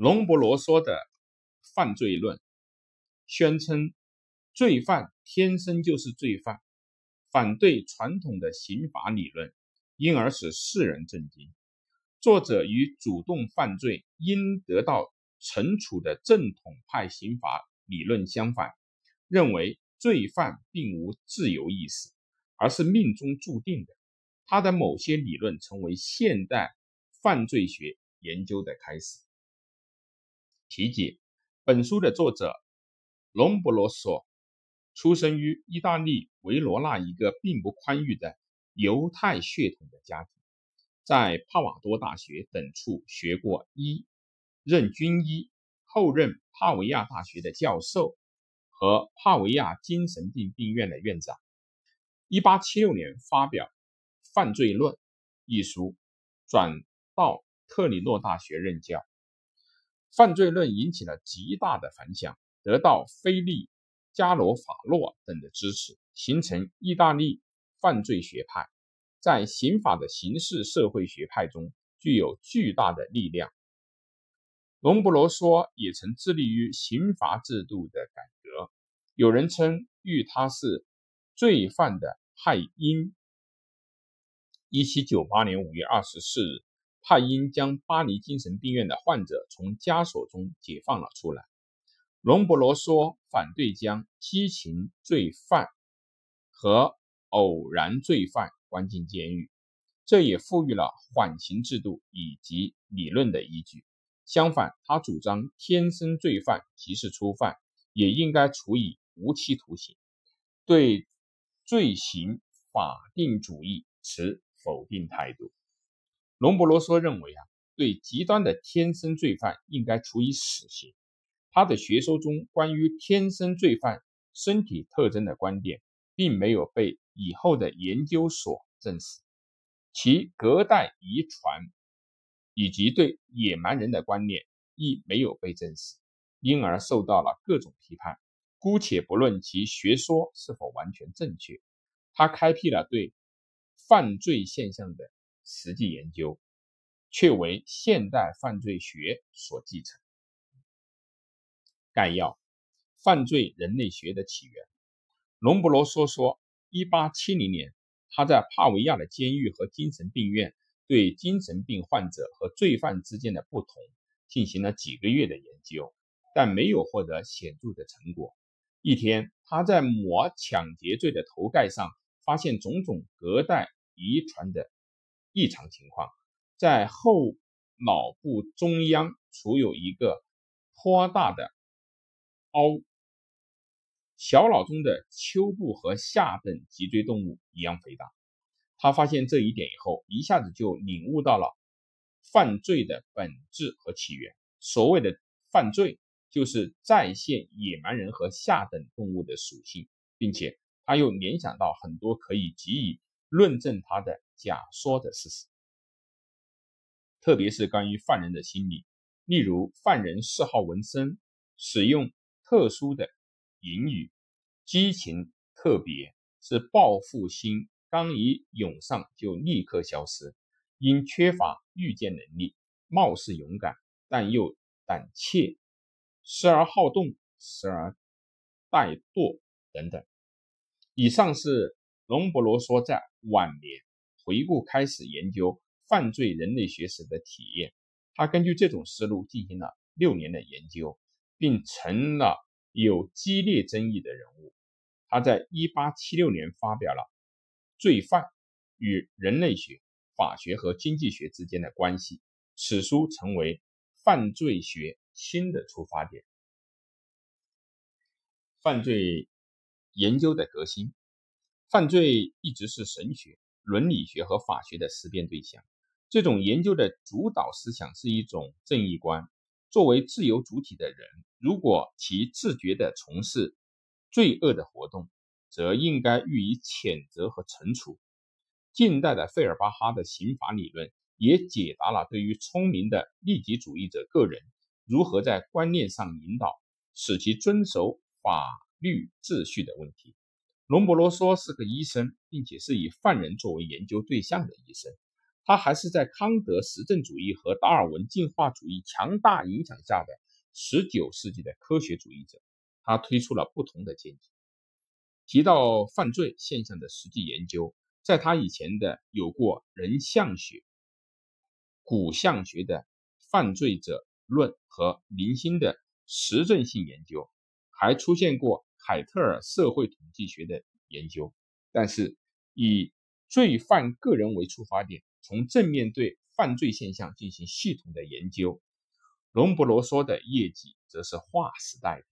龙博罗梭的犯罪论宣称，罪犯天生就是罪犯，反对传统的刑法理论，因而使世人震惊。作者与主动犯罪应得到惩处的正统派刑法理论相反，认为罪犯并无自由意识，而是命中注定的。他的某些理论成为现代犯罪学研究的开始。题解：本书的作者隆博罗索出生于意大利维罗纳一个并不宽裕的犹太血统的家庭，在帕瓦多大学等处学过医，任军医，后任帕维亚大学的教授和帕维亚精神病病院的院长。1876年发表《犯罪论》一书，转到特里诺大学任教。犯罪论引起了极大的反响，得到菲利、加罗法洛等的支持，形成意大利犯罪学派，在刑法的刑事社会学派中具有巨大的力量。隆布罗梭也曾致力于刑罚制度的改革，有人称誉他是罪犯的派因。一七九八年五月二十四日。帕因将巴黎精神病院的患者从枷锁中解放了出来。隆博罗说，反对将激情罪犯和偶然罪犯关进监狱，这也赋予了缓刑制度以及理论的依据。相反，他主张天生罪犯即是初犯，也应该处以无期徒刑，对罪行法定主义持否定态度。隆博罗梭认为啊，对极端的天生罪犯应该处以死刑。他的学说中关于天生罪犯身体特征的观点，并没有被以后的研究所证实，其隔代遗传以及对野蛮人的观念亦没有被证实，因而受到了各种批判。姑且不论其学说是否完全正确，他开辟了对犯罪现象的。实际研究却为现代犯罪学所继承。概要：犯罪人类学的起源。隆布罗梭说，1870年，他在帕维亚的监狱和精神病院对精神病患者和罪犯之间的不同进行了几个月的研究，但没有获得显著的成果。一天，他在抹抢劫罪的头盖上发现种种隔代遗传的。异常情况，在后脑部中央处有一个颇大的凹，小脑中的丘部和下等脊椎动物一样肥大。他发现这一点以后，一下子就领悟到了犯罪的本质和起源。所谓的犯罪，就是再现野蛮人和下等动物的属性，并且他又联想到很多可以给予论证他的。假说的事实，特别是关于犯人的心理，例如犯人嗜好纹身，使用特殊的言语，激情特别，是报复心刚一涌上就立刻消失，因缺乏预见能力，貌似勇敢，但又胆怯，时而好动，时而怠惰等等。以上是隆博罗说在晚年。回顾开始研究犯罪人类学史的体验，他根据这种思路进行了六年的研究，并成了有激烈争议的人物。他在1876年发表了《罪犯与人类学、法学和经济学之间的关系》，此书成为犯罪学新的出发点。犯罪研究的革新，犯罪一直是神学。伦理学和法学的思辨对象，这种研究的主导思想是一种正义观。作为自由主体的人，如果其自觉地从事罪恶的活动，则应该予以谴责和惩处。近代的费尔巴哈的刑法理论也解答了对于聪明的利己主义者个人如何在观念上引导，使其遵守法律秩序的问题。隆博罗梭是个医生，并且是以犯人作为研究对象的医生。他还是在康德实证主义和达尔文进化主义强大影响下的19世纪的科学主义者。他推出了不同的见解。提到犯罪现象的实际研究，在他以前的有过人像学、骨相学的犯罪者论和零星的实证性研究，还出现过凯特尔社会统计学的研究。但是，以罪犯个人为出发点。从正面对犯罪现象进行系统的研究，隆博罗梭的业绩则是划时代的。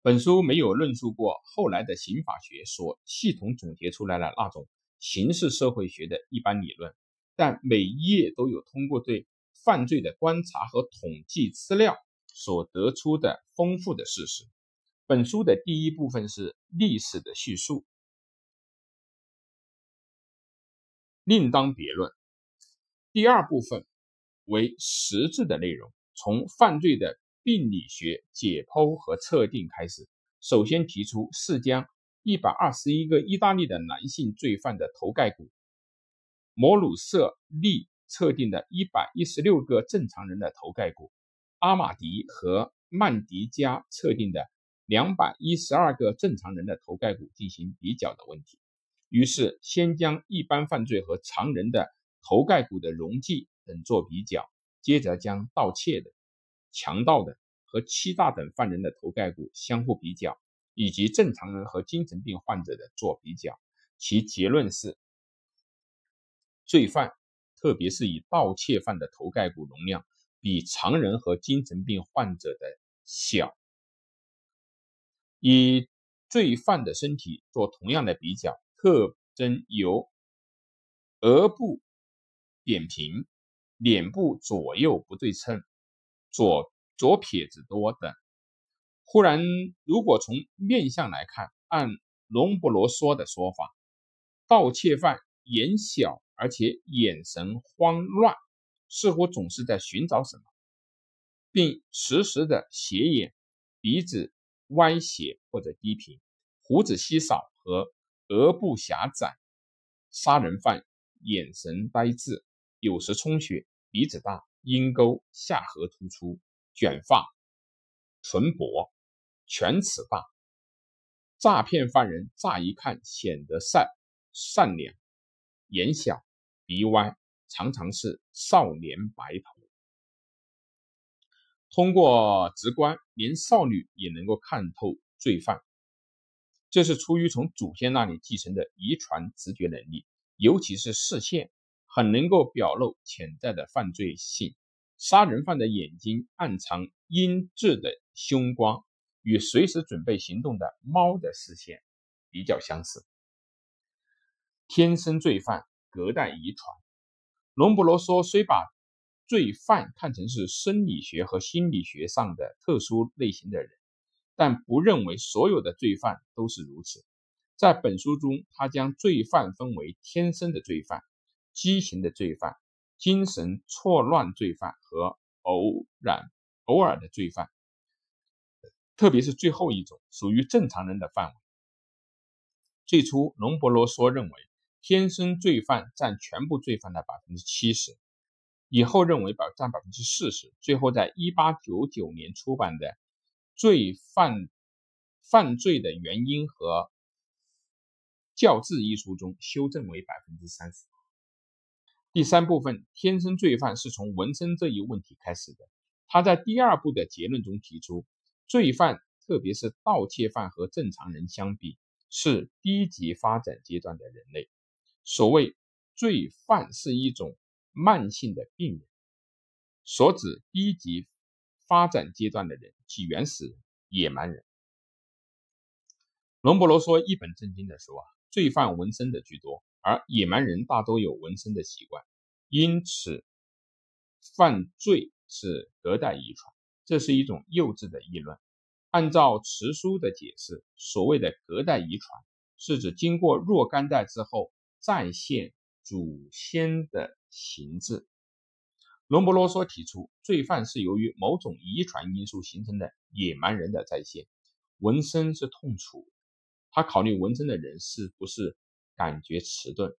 本书没有论述过后来的刑法学所系统总结出来的那种刑事社会学的一般理论，但每一页都有通过对犯罪的观察和统计资料所得出的丰富的事实。本书的第一部分是历史的叙述。另当别论。第二部分为实质的内容，从犯罪的病理学解剖和测定开始。首先提出是将一百二十一个意大利的男性罪犯的头盖骨，摩鲁瑟利测定的一百一十六个正常人的头盖骨，阿马迪和曼迪加测定的两百一十二个正常人的头盖骨进行比较的问题。于是，先将一般犯罪和常人的头盖骨的容积等做比较，接着将盗窃的、强盗的和欺诈等犯人的头盖骨相互比较，以及正常人和精神病患者的做比较。其结论是，罪犯，特别是以盗窃犯的头盖骨容量比常人和精神病患者的小。以罪犯的身体做同样的比较。特征有额部扁平、脸部左右不对称、左左撇子多等。忽然，如果从面相来看，按隆布罗说的说法，盗窃犯眼小，而且眼神慌乱，似乎总是在寻找什么，并时时的斜眼，鼻子歪斜或者低平，胡子稀少和。额部狭窄，杀人犯眼神呆滞，有时充血，鼻子大，鹰钩下颌突出，卷发，唇薄，犬齿大。诈骗犯人乍一看显得善善良，眼小，鼻歪，常常是少年白头。通过直观，连少女也能够看透罪犯。这是出于从祖先那里继承的遗传直觉能力，尤其是视线，很能够表露潜在的犯罪性。杀人犯的眼睛暗藏阴鸷的凶光，与随时准备行动的猫的视线比较相似。天生罪犯，隔代遗传。隆布罗梭虽把罪犯看成是生理学和心理学上的特殊类型的人。但不认为所有的罪犯都是如此。在本书中，他将罪犯分为天生的罪犯、畸形的罪犯、精神错乱罪犯和偶然、偶尔的罪犯，特别是最后一种属于正常人的范围。最初，隆博罗说认为天生罪犯占全部罪犯的百分之七十，以后认为百占百分之四十，最后在一八九九年出版的。罪犯犯罪的原因和教治一书中修正为百分之三十。第三部分，天生罪犯是从纹身这一问题开始的。他在第二部的结论中提出，罪犯，特别是盗窃犯和正常人相比，是低级发展阶段的人类。所谓罪犯是一种慢性的病人，所指低级。发展阶段的人，即原始人、野蛮人。隆博罗说，一本正经的说啊，罪犯纹身的居多，而野蛮人大都有纹身的习惯，因此犯罪是隔代遗传，这是一种幼稚的议论。按照辞书的解释，所谓的隔代遗传，是指经过若干代之后再现祖先的形制。隆博罗梭提出，罪犯是由于某种遗传因素形成的野蛮人的再现。纹身是痛楚，他考虑纹身的人是不是感觉迟钝。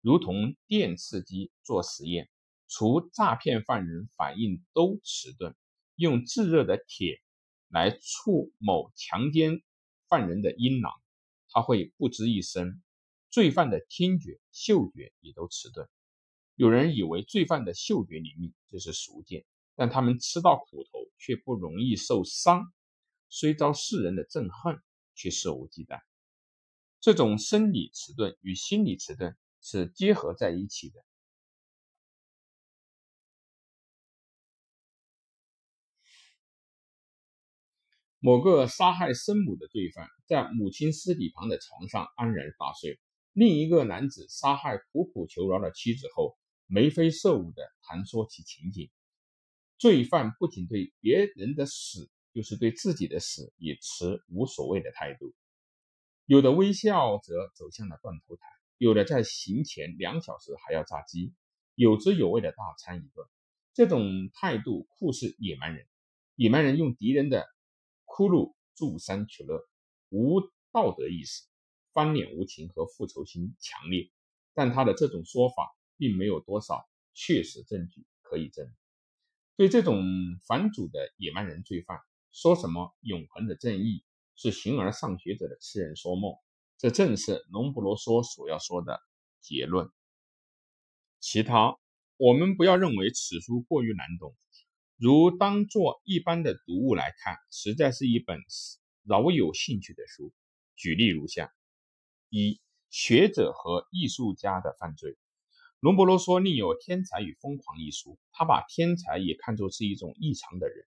如同电刺激做实验，除诈骗犯人反应都迟钝，用炙热的铁来触某强奸犯人的阴囊，他会不吱一声。罪犯的听觉、嗅觉也都迟钝。有人以为罪犯的嗅觉灵敏，这是俗见，但他们吃到苦头却不容易受伤，虽遭世人的憎恨，却肆无忌惮。这种生理迟钝与心理迟钝是结合在一起的。某个杀害生母的罪犯，在母亲尸体旁的床上安然大睡；另一个男子杀害苦苦求饶的妻子后，眉飞色舞地谈说起情景。罪犯不仅对别人的死，就是对自己的死也持无所谓的态度。有的微笑着走向了断头台，有的在行前两小时还要炸鸡，有滋有味的大餐一顿。这种态度酷似野蛮人。野蛮人用敌人的骷髅助山取乐，无道德意识，翻脸无情和复仇心强烈。但他的这种说法并没有多少确实证据可以证。对这种反祖的野蛮人罪犯，说什么永恒的正义？是形而上学者的痴人说梦，这正是龙布罗梭所要说的结论。其他，我们不要认为此书过于难懂，如当做一般的读物来看，实在是一本饶有兴趣的书。举例如下：一、学者和艺术家的犯罪。龙伯罗说另有《天才与疯狂》一书，他把天才也看作是一种异常的人。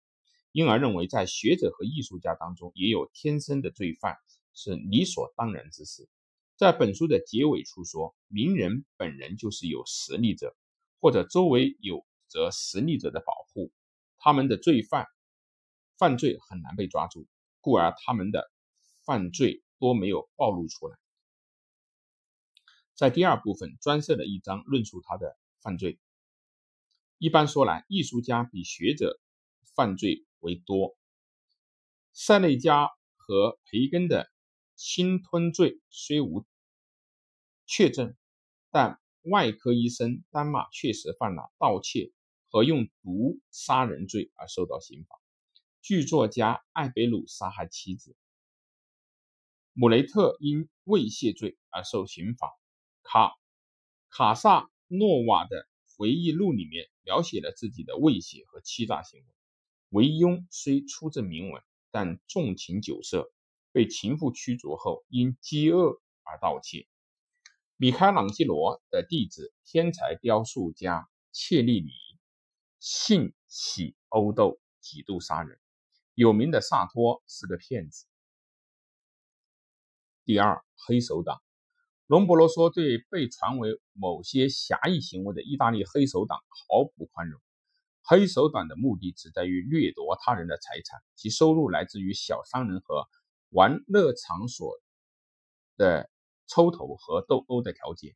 因而认为，在学者和艺术家当中，也有天生的罪犯，是理所当然之事。在本书的结尾处说，名人本人就是有实力者，或者周围有着实力者的保护，他们的罪犯犯罪很难被抓住，故而他们的犯罪多没有暴露出来。在第二部分专设了一章论述他的犯罪。一般说来，艺术家比学者犯罪。为多，塞内加和培根的侵吞罪虽无确证，但外科医生丹马确实犯了盗窃和用毒杀人罪而受到刑罚。剧作家艾贝鲁杀害妻子，姆雷特因猥亵罪而受刑罚。卡卡萨诺瓦的回忆录里面描写了自己的威胁和欺诈行为。韦庸虽出自名门，但纵情酒色，被情妇驱逐后，因饥饿而盗窃。米开朗基罗的弟子、天才雕塑家切利尼，性喜殴斗，几度杀人。有名的萨托是个骗子。第二，黑手党。隆博罗说，对被传为某些侠义行为的意大利黑手党毫不宽容。黑手党的目的只在于掠夺他人的财产，其收入来自于小商人和玩乐场所的抽头和斗殴的调解、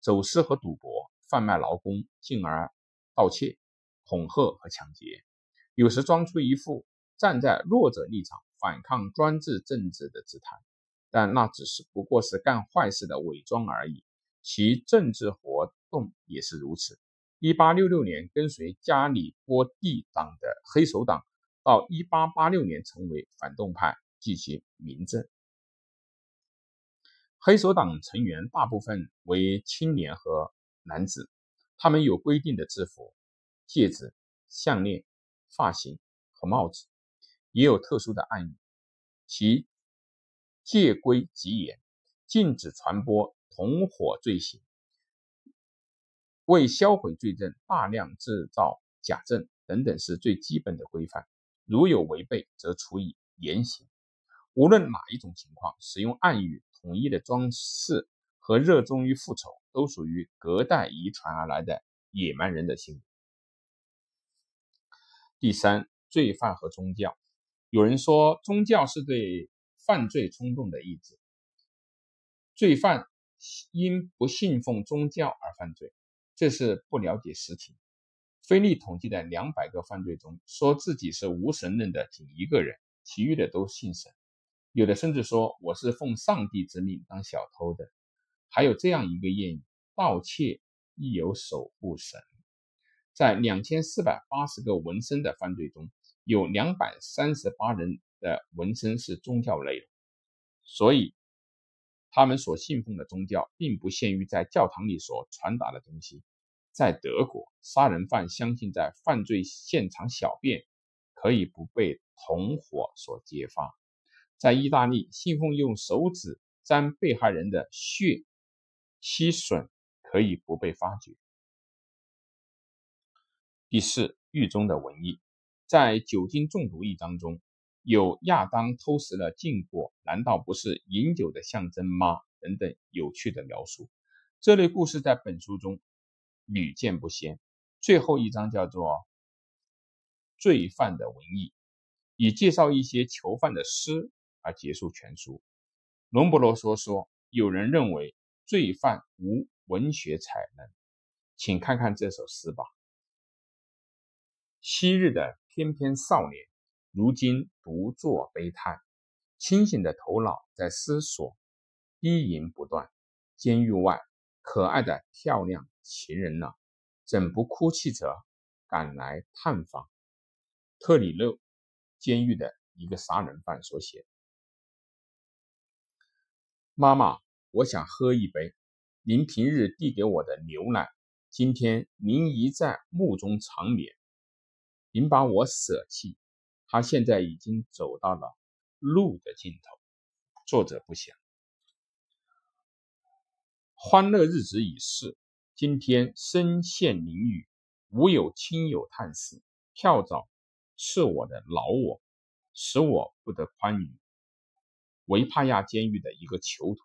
走私和赌博、贩卖劳工，进而盗窃、恐吓和抢劫。有时装出一副站在弱者立场反抗专制政治的姿态，但那只是不过是干坏事的伪装而已。其政治活动也是如此。一八六六年，跟随加里波第党的黑手党，到一八八六年成为反动派，继其民政。黑手党成员大部分为青年和男子，他们有规定的制服、戒指、项链、发型和帽子，也有特殊的暗语。其戒规极严，禁止传播同伙罪行。为销毁罪证，大量制造假证等等是最基本的规范。如有违背，则处以严刑。无论哪一种情况，使用暗语、统一的装饰和热衷于复仇，都属于隔代遗传而来的野蛮人的行为。第三，罪犯和宗教。有人说，宗教是对犯罪冲动的意志。罪犯因不信奉宗教而犯罪。这是不了解实情。菲利统计的两百个犯罪中，说自己是无神论的仅一个人，其余的都信神。有的甚至说我是奉上帝之命当小偷的。还有这样一个谚语：盗窃亦有守护神。在两千四百八十个纹身的犯罪中，有两百三十八人的纹身是宗教内容，所以他们所信奉的宗教并不限于在教堂里所传达的东西。在德国，杀人犯相信在犯罪现场小便可以不被同伙所揭发；在意大利，信奉用手指沾被害人的血吸吮可以不被发觉。第四，狱中的文艺，在酒精中毒一章中有亚当偷食了禁果，难道不是饮酒的象征吗？等等有趣的描述。这类故事在本书中。屡见不鲜。最后一章叫做《罪犯的文艺》，以介绍一些囚犯的诗而结束全书。隆博罗说：“说有人认为罪犯无文学才能，请看看这首诗吧。昔日的翩翩少年，如今独坐悲叹，清醒的头脑在思索，低吟不断。监狱外，可爱的漂亮。”情人呢，怎不哭泣着赶来探访？特里勒监狱的一个杀人犯所写：“妈妈，我想喝一杯您平日递给我的牛奶。今天您一在墓中长眠，您把我舍弃。他现在已经走到了路的尽头。”作者不详。欢乐日子已逝。今天身陷囹圄，无有亲友探视，跳蚤是我的老我，使我不得宽裕。维帕亚监狱的一个囚徒